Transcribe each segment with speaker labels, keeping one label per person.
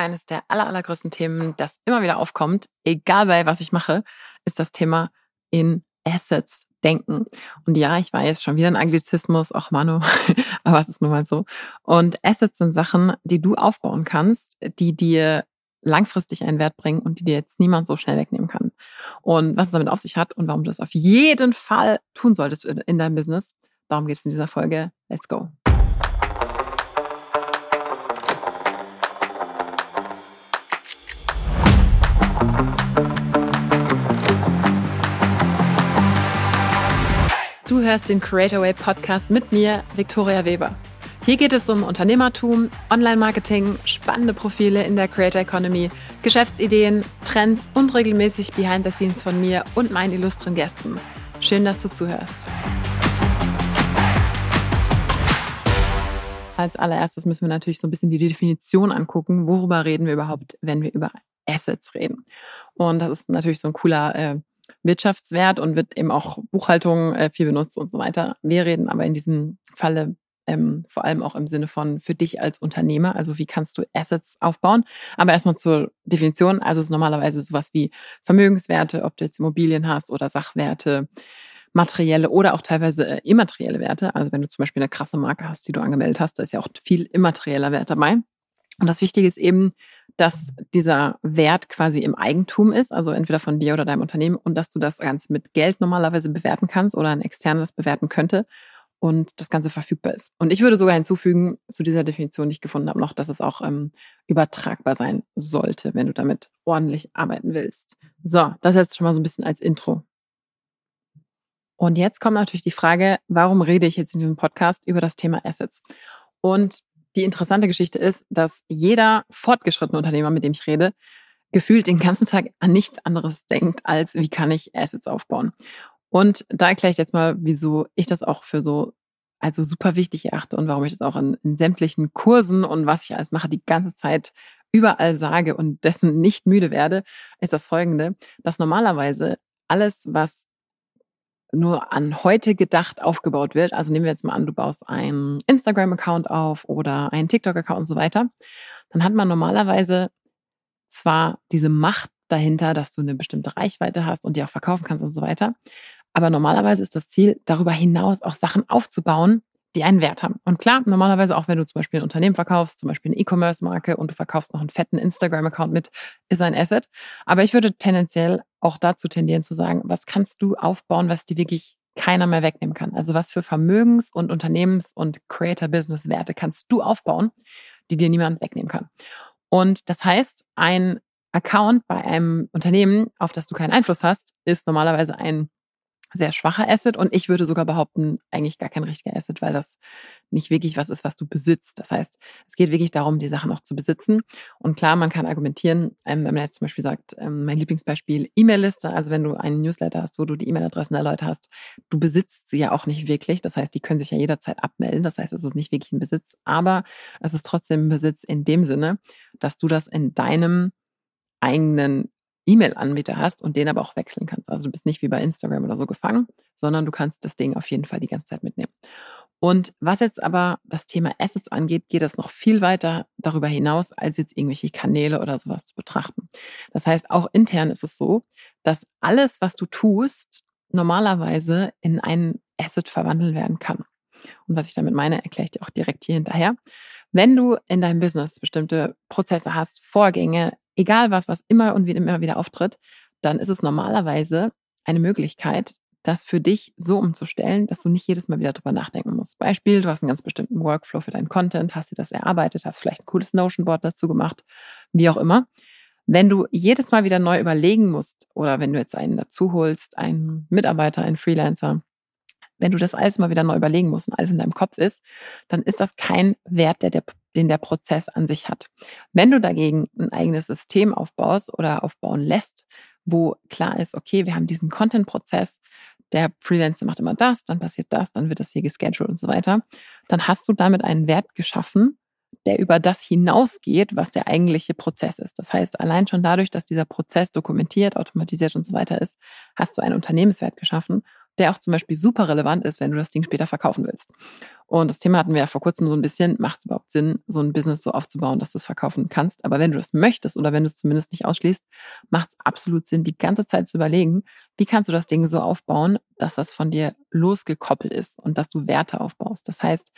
Speaker 1: eines der aller, allergrößten Themen, das immer wieder aufkommt, egal bei was ich mache, ist das Thema in Assets denken. Und ja, ich weiß, schon wieder ein Anglizismus, auch Manu, aber es ist nun mal so. Und Assets sind Sachen, die du aufbauen kannst, die dir langfristig einen Wert bringen und die dir jetzt niemand so schnell wegnehmen kann. Und was es damit auf sich hat und warum du das auf jeden Fall tun solltest in deinem Business, darum geht es in dieser Folge. Let's go. Du hörst den Creator Way Podcast mit mir, Victoria Weber. Hier geht es um Unternehmertum, Online-Marketing, spannende Profile in der Creator Economy, Geschäftsideen, Trends und regelmäßig Behind the Scenes von mir und meinen illustren Gästen. Schön, dass du zuhörst. Als allererstes müssen wir natürlich so ein bisschen die Definition angucken. Worüber reden wir überhaupt, wenn wir über Assets reden? Und das ist natürlich so ein cooler äh, Wirtschaftswert und wird eben auch Buchhaltung äh, viel benutzt und so weiter. Wir reden aber in diesem Falle ähm, vor allem auch im Sinne von für dich als Unternehmer, also wie kannst du Assets aufbauen. Aber erstmal zur Definition, also es ist normalerweise sowas wie Vermögenswerte, ob du jetzt Immobilien hast oder Sachwerte, materielle oder auch teilweise äh, immaterielle Werte. Also wenn du zum Beispiel eine krasse Marke hast, die du angemeldet hast, da ist ja auch viel immaterieller Wert dabei. Und das Wichtige ist eben, dass dieser Wert quasi im Eigentum ist, also entweder von dir oder deinem Unternehmen, und dass du das Ganze mit Geld normalerweise bewerten kannst oder ein externes bewerten könnte und das Ganze verfügbar ist. Und ich würde sogar hinzufügen zu dieser Definition, die ich gefunden habe, noch, dass es auch ähm, übertragbar sein sollte, wenn du damit ordentlich arbeiten willst. So, das jetzt schon mal so ein bisschen als Intro. Und jetzt kommt natürlich die Frage, warum rede ich jetzt in diesem Podcast über das Thema Assets? Und die interessante Geschichte ist, dass jeder fortgeschrittene Unternehmer, mit dem ich rede, gefühlt den ganzen Tag an nichts anderes denkt, als wie kann ich Assets aufbauen. Und da erkläre ich jetzt mal, wieso ich das auch für so also super wichtig erachte und warum ich das auch in, in sämtlichen Kursen und was ich alles mache, die ganze Zeit überall sage und dessen nicht müde werde, ist das folgende, dass normalerweise alles, was nur an heute gedacht aufgebaut wird. Also nehmen wir jetzt mal an, du baust einen Instagram-Account auf oder einen TikTok-Account und so weiter. Dann hat man normalerweise zwar diese Macht dahinter, dass du eine bestimmte Reichweite hast und die auch verkaufen kannst und so weiter. Aber normalerweise ist das Ziel, darüber hinaus auch Sachen aufzubauen, die einen Wert haben. Und klar, normalerweise auch wenn du zum Beispiel ein Unternehmen verkaufst, zum Beispiel eine E-Commerce-Marke und du verkaufst noch einen fetten Instagram-Account mit, ist ein Asset. Aber ich würde tendenziell auch dazu tendieren zu sagen, was kannst du aufbauen, was dir wirklich keiner mehr wegnehmen kann. Also was für Vermögens- und Unternehmens- und Creator-Business-Werte kannst du aufbauen, die dir niemand wegnehmen kann. Und das heißt, ein Account bei einem Unternehmen, auf das du keinen Einfluss hast, ist normalerweise ein sehr schwacher Asset und ich würde sogar behaupten, eigentlich gar kein richtiger Asset, weil das nicht wirklich was ist, was du besitzt. Das heißt, es geht wirklich darum, die Sachen auch zu besitzen. Und klar, man kann argumentieren, ähm, wenn man jetzt zum Beispiel sagt, ähm, mein Lieblingsbeispiel E-Mail-Liste, also wenn du einen Newsletter hast, wo du die E-Mail-Adressen der Leute hast, du besitzt sie ja auch nicht wirklich. Das heißt, die können sich ja jederzeit abmelden. Das heißt, es ist nicht wirklich ein Besitz, aber es ist trotzdem ein Besitz in dem Sinne, dass du das in deinem eigenen E-Mail-Anbieter hast und den aber auch wechseln kannst. Also du bist nicht wie bei Instagram oder so gefangen, sondern du kannst das Ding auf jeden Fall die ganze Zeit mitnehmen. Und was jetzt aber das Thema Assets angeht, geht das noch viel weiter darüber hinaus, als jetzt irgendwelche Kanäle oder sowas zu betrachten. Das heißt, auch intern ist es so, dass alles, was du tust, normalerweise in ein Asset verwandeln werden kann. Und was ich damit meine, erkläre ich dir auch direkt hier hinterher. Wenn du in deinem Business bestimmte Prozesse hast, Vorgänge, egal was, was immer und immer wieder auftritt, dann ist es normalerweise eine Möglichkeit, das für dich so umzustellen, dass du nicht jedes Mal wieder drüber nachdenken musst. Beispiel, du hast einen ganz bestimmten Workflow für deinen Content, hast dir das erarbeitet, hast vielleicht ein cooles Notion-Board dazu gemacht, wie auch immer. Wenn du jedes Mal wieder neu überlegen musst oder wenn du jetzt einen dazu holst, einen Mitarbeiter, einen Freelancer, wenn du das alles mal wieder neu überlegen musst und alles in deinem Kopf ist, dann ist das kein Wert, der, der, den der Prozess an sich hat. Wenn du dagegen ein eigenes System aufbaust oder aufbauen lässt, wo klar ist, okay, wir haben diesen Content-Prozess, der Freelancer macht immer das, dann passiert das, dann wird das hier gescheduled und so weiter, dann hast du damit einen Wert geschaffen, der über das hinausgeht, was der eigentliche Prozess ist. Das heißt, allein schon dadurch, dass dieser Prozess dokumentiert, automatisiert und so weiter ist, hast du einen Unternehmenswert geschaffen der auch zum Beispiel super relevant ist, wenn du das Ding später verkaufen willst. Und das Thema hatten wir ja vor kurzem so ein bisschen, macht es überhaupt Sinn, so ein Business so aufzubauen, dass du es verkaufen kannst. Aber wenn du das möchtest oder wenn du es zumindest nicht ausschließt, macht es absolut Sinn, die ganze Zeit zu überlegen, wie kannst du das Ding so aufbauen, dass das von dir losgekoppelt ist und dass du Werte aufbaust. Das heißt,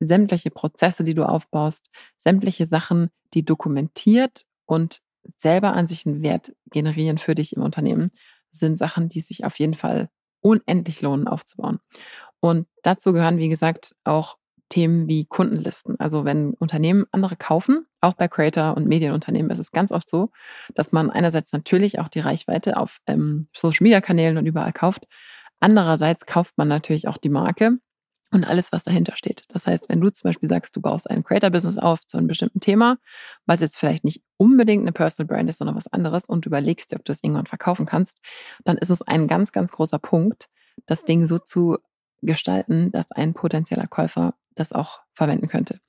Speaker 1: sämtliche Prozesse, die du aufbaust, sämtliche Sachen, die dokumentiert und selber an sich einen Wert generieren für dich im Unternehmen, sind Sachen, die sich auf jeden Fall unendlich lohnen aufzubauen. Und dazu gehören, wie gesagt, auch Themen wie Kundenlisten. Also wenn Unternehmen andere kaufen, auch bei Creator und Medienunternehmen ist es ganz oft so, dass man einerseits natürlich auch die Reichweite auf ähm, Social-Media-Kanälen und überall kauft. Andererseits kauft man natürlich auch die Marke und alles, was dahinter steht. Das heißt, wenn du zum Beispiel sagst, du baust ein Creator-Business auf zu einem bestimmten Thema, was jetzt vielleicht nicht unbedingt eine Personal Brand ist, sondern was anderes und überlegst dir, ob du das irgendwann verkaufen kannst, dann ist es ein ganz, ganz großer Punkt, das Ding so zu gestalten, dass ein potenzieller Käufer das auch verwenden könnte.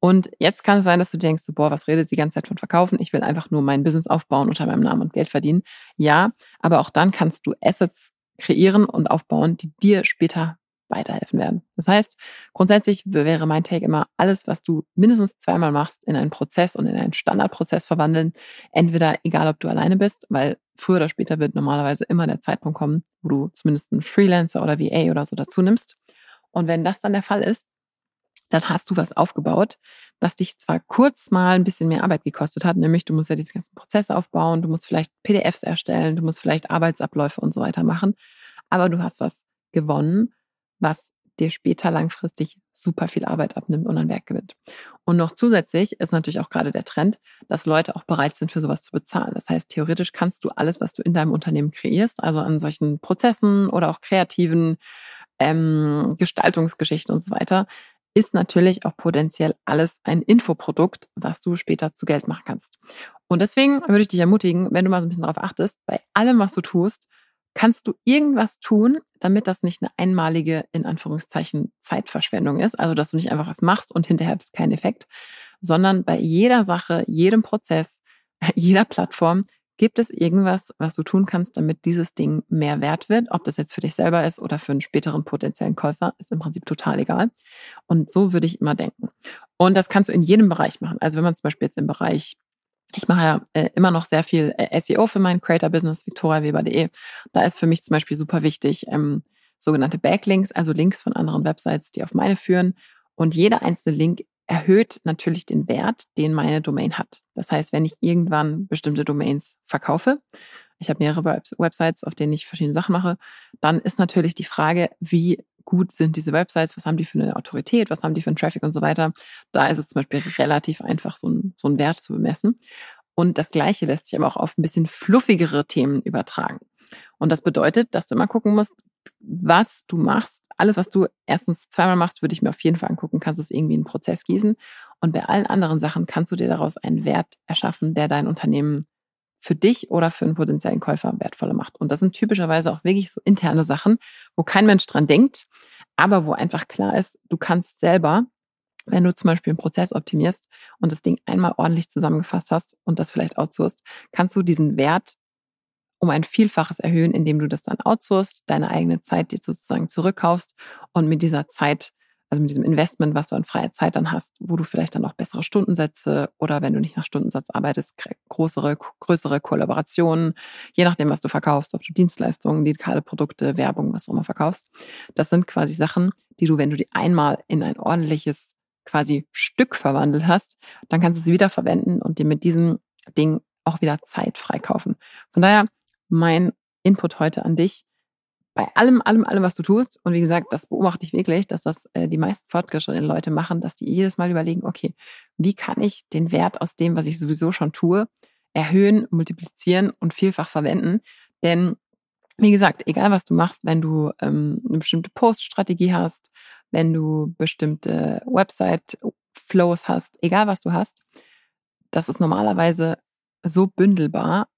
Speaker 1: Und jetzt kann es sein, dass du denkst, boah, was redet die ganze Zeit von Verkaufen? Ich will einfach nur mein Business aufbauen unter meinem Namen und Geld verdienen. Ja, aber auch dann kannst du Assets kreieren und aufbauen, die dir später weiterhelfen werden. Das heißt, grundsätzlich wäre mein Take immer, alles, was du mindestens zweimal machst, in einen Prozess und in einen Standardprozess verwandeln. Entweder egal, ob du alleine bist, weil früher oder später wird normalerweise immer der Zeitpunkt kommen, wo du zumindest einen Freelancer oder VA oder so dazu nimmst. Und wenn das dann der Fall ist, dann hast du was aufgebaut, was dich zwar kurz mal ein bisschen mehr Arbeit gekostet hat, nämlich du musst ja diese ganzen Prozesse aufbauen, du musst vielleicht PDFs erstellen, du musst vielleicht Arbeitsabläufe und so weiter machen, aber du hast was gewonnen, was dir später langfristig super viel Arbeit abnimmt und an Werk gewinnt. Und noch zusätzlich ist natürlich auch gerade der Trend, dass Leute auch bereit sind, für sowas zu bezahlen. Das heißt, theoretisch kannst du alles, was du in deinem Unternehmen kreierst, also an solchen Prozessen oder auch kreativen ähm, Gestaltungsgeschichten und so weiter, ist natürlich auch potenziell alles ein Infoprodukt, was du später zu Geld machen kannst. Und deswegen würde ich dich ermutigen, wenn du mal so ein bisschen darauf achtest, bei allem, was du tust, kannst du irgendwas tun, damit das nicht eine einmalige, in Anführungszeichen, Zeitverschwendung ist. Also, dass du nicht einfach was machst und hinterher es keinen Effekt, sondern bei jeder Sache, jedem Prozess, jeder Plattform gibt es irgendwas, was du tun kannst, damit dieses Ding mehr wert wird. Ob das jetzt für dich selber ist oder für einen späteren potenziellen Käufer, ist im Prinzip total egal. Und so würde ich immer denken. Und das kannst du in jedem Bereich machen. Also wenn man zum Beispiel jetzt im Bereich ich mache ja äh, immer noch sehr viel äh, SEO für mein Creator-Business, victoriaweber.de. Da ist für mich zum Beispiel super wichtig, ähm, sogenannte Backlinks, also Links von anderen Websites, die auf meine führen. Und jeder einzelne Link erhöht natürlich den Wert, den meine Domain hat. Das heißt, wenn ich irgendwann bestimmte Domains verkaufe, ich habe mehrere Websites, auf denen ich verschiedene Sachen mache, dann ist natürlich die Frage, wie gut sind diese Websites, was haben die für eine Autorität, was haben die für einen Traffic und so weiter. Da ist es zum Beispiel relativ einfach, so, ein, so einen Wert zu bemessen. Und das Gleiche lässt sich aber auch auf ein bisschen fluffigere Themen übertragen. Und das bedeutet, dass du immer gucken musst, was du machst. Alles, was du erstens zweimal machst, würde ich mir auf jeden Fall angucken, kannst du es irgendwie in einen Prozess gießen. Und bei allen anderen Sachen kannst du dir daraus einen Wert erschaffen, der dein Unternehmen für dich oder für einen potenziellen Käufer wertvoller macht. Und das sind typischerweise auch wirklich so interne Sachen, wo kein Mensch dran denkt, aber wo einfach klar ist, du kannst selber, wenn du zum Beispiel einen Prozess optimierst und das Ding einmal ordentlich zusammengefasst hast und das vielleicht outsourcest, kannst du diesen Wert um ein Vielfaches erhöhen, indem du das dann outsourcest, deine eigene Zeit dir sozusagen zurückkaufst und mit dieser Zeit also mit diesem Investment, was du an freier Zeit dann hast, wo du vielleicht dann auch bessere Stundensätze oder wenn du nicht nach Stundensatz arbeitest, größere, größere Kollaborationen, je nachdem, was du verkaufst, ob du Dienstleistungen, digitale Produkte, Werbung, was auch immer verkaufst. Das sind quasi Sachen, die du, wenn du die einmal in ein ordentliches quasi Stück verwandelt hast, dann kannst du sie wieder verwenden und dir mit diesem Ding auch wieder Zeit freikaufen. Von daher mein Input heute an dich bei allem, allem, allem, was du tust, und wie gesagt, das beobachte ich wirklich, dass das äh, die meisten fortgeschrittenen Leute machen, dass die jedes Mal überlegen, okay, wie kann ich den Wert aus dem, was ich sowieso schon tue, erhöhen, multiplizieren und vielfach verwenden? Denn wie gesagt, egal was du machst, wenn du ähm, eine bestimmte Post-Strategie hast, wenn du bestimmte Website-Flows hast, egal was du hast, das ist normalerweise so bündelbar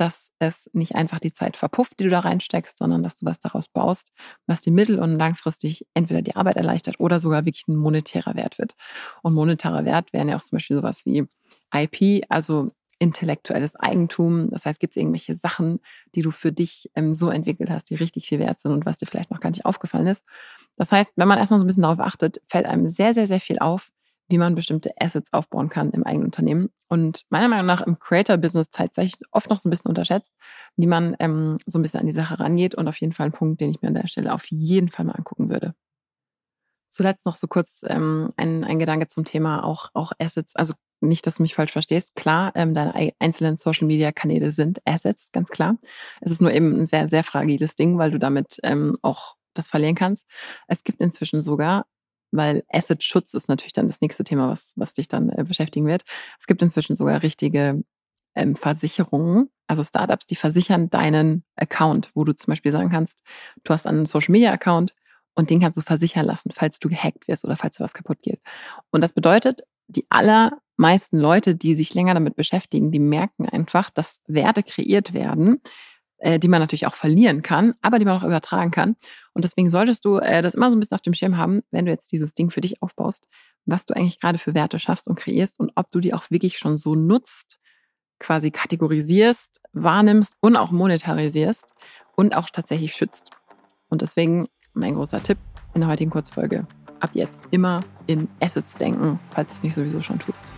Speaker 1: dass es nicht einfach die Zeit verpufft, die du da reinsteckst, sondern dass du was daraus baust, was dir mittel- und langfristig entweder die Arbeit erleichtert oder sogar wirklich ein monetärer Wert wird. Und monetärer Wert wären ja auch zum Beispiel sowas wie IP, also intellektuelles Eigentum? Das heißt, gibt es irgendwelche Sachen, die du für dich ähm, so entwickelt hast, die richtig viel wert sind und was dir vielleicht noch gar nicht aufgefallen ist? Das heißt, wenn man erstmal so ein bisschen darauf achtet, fällt einem sehr, sehr, sehr viel auf, wie man bestimmte Assets aufbauen kann im eigenen Unternehmen. Und meiner Meinung nach im Creator-Business tatsächlich oft noch so ein bisschen unterschätzt, wie man ähm, so ein bisschen an die Sache rangeht und auf jeden Fall ein Punkt, den ich mir an der Stelle auf jeden Fall mal angucken würde. Zuletzt noch so kurz ähm, ein, ein Gedanke zum Thema auch, auch Assets. Also nicht, dass du mich falsch verstehst. Klar, ähm, deine einzelnen Social-Media-Kanäle sind Assets, ganz klar. Es ist nur eben ein sehr, sehr fragiles Ding, weil du damit ähm, auch das verlieren kannst. Es gibt inzwischen sogar weil Asset-Schutz ist natürlich dann das nächste Thema, was, was dich dann äh, beschäftigen wird. Es gibt inzwischen sogar richtige ähm, Versicherungen, also Startups, die versichern deinen Account, wo du zum Beispiel sagen kannst, du hast einen Social-Media-Account und den kannst du versichern lassen, falls du gehackt wirst oder falls was kaputt geht. Und das bedeutet, die allermeisten Leute, die sich länger damit beschäftigen, die merken einfach, dass Werte kreiert werden, die man natürlich auch verlieren kann, aber die man auch übertragen kann. Und deswegen solltest du äh, das immer so ein bisschen auf dem Schirm haben, wenn du jetzt dieses Ding für dich aufbaust, was du eigentlich gerade für Werte schaffst und kreierst und ob du die auch wirklich schon so nutzt, quasi kategorisierst, wahrnimmst und auch monetarisierst und auch tatsächlich schützt. Und deswegen mein großer Tipp in der heutigen Kurzfolge. Ab jetzt immer in Assets denken, falls du es nicht sowieso schon tust.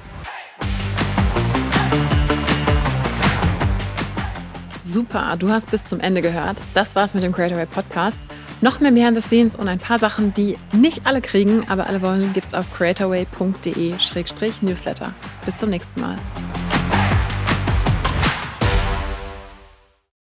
Speaker 1: Super, du hast bis zum Ende gehört. Das war's mit dem Creatorway Podcast. Noch mehr Behind the Scenes und ein paar Sachen, die nicht alle kriegen, aber alle wollen, gibt's auf creatorway.de-newsletter. Bis zum nächsten Mal.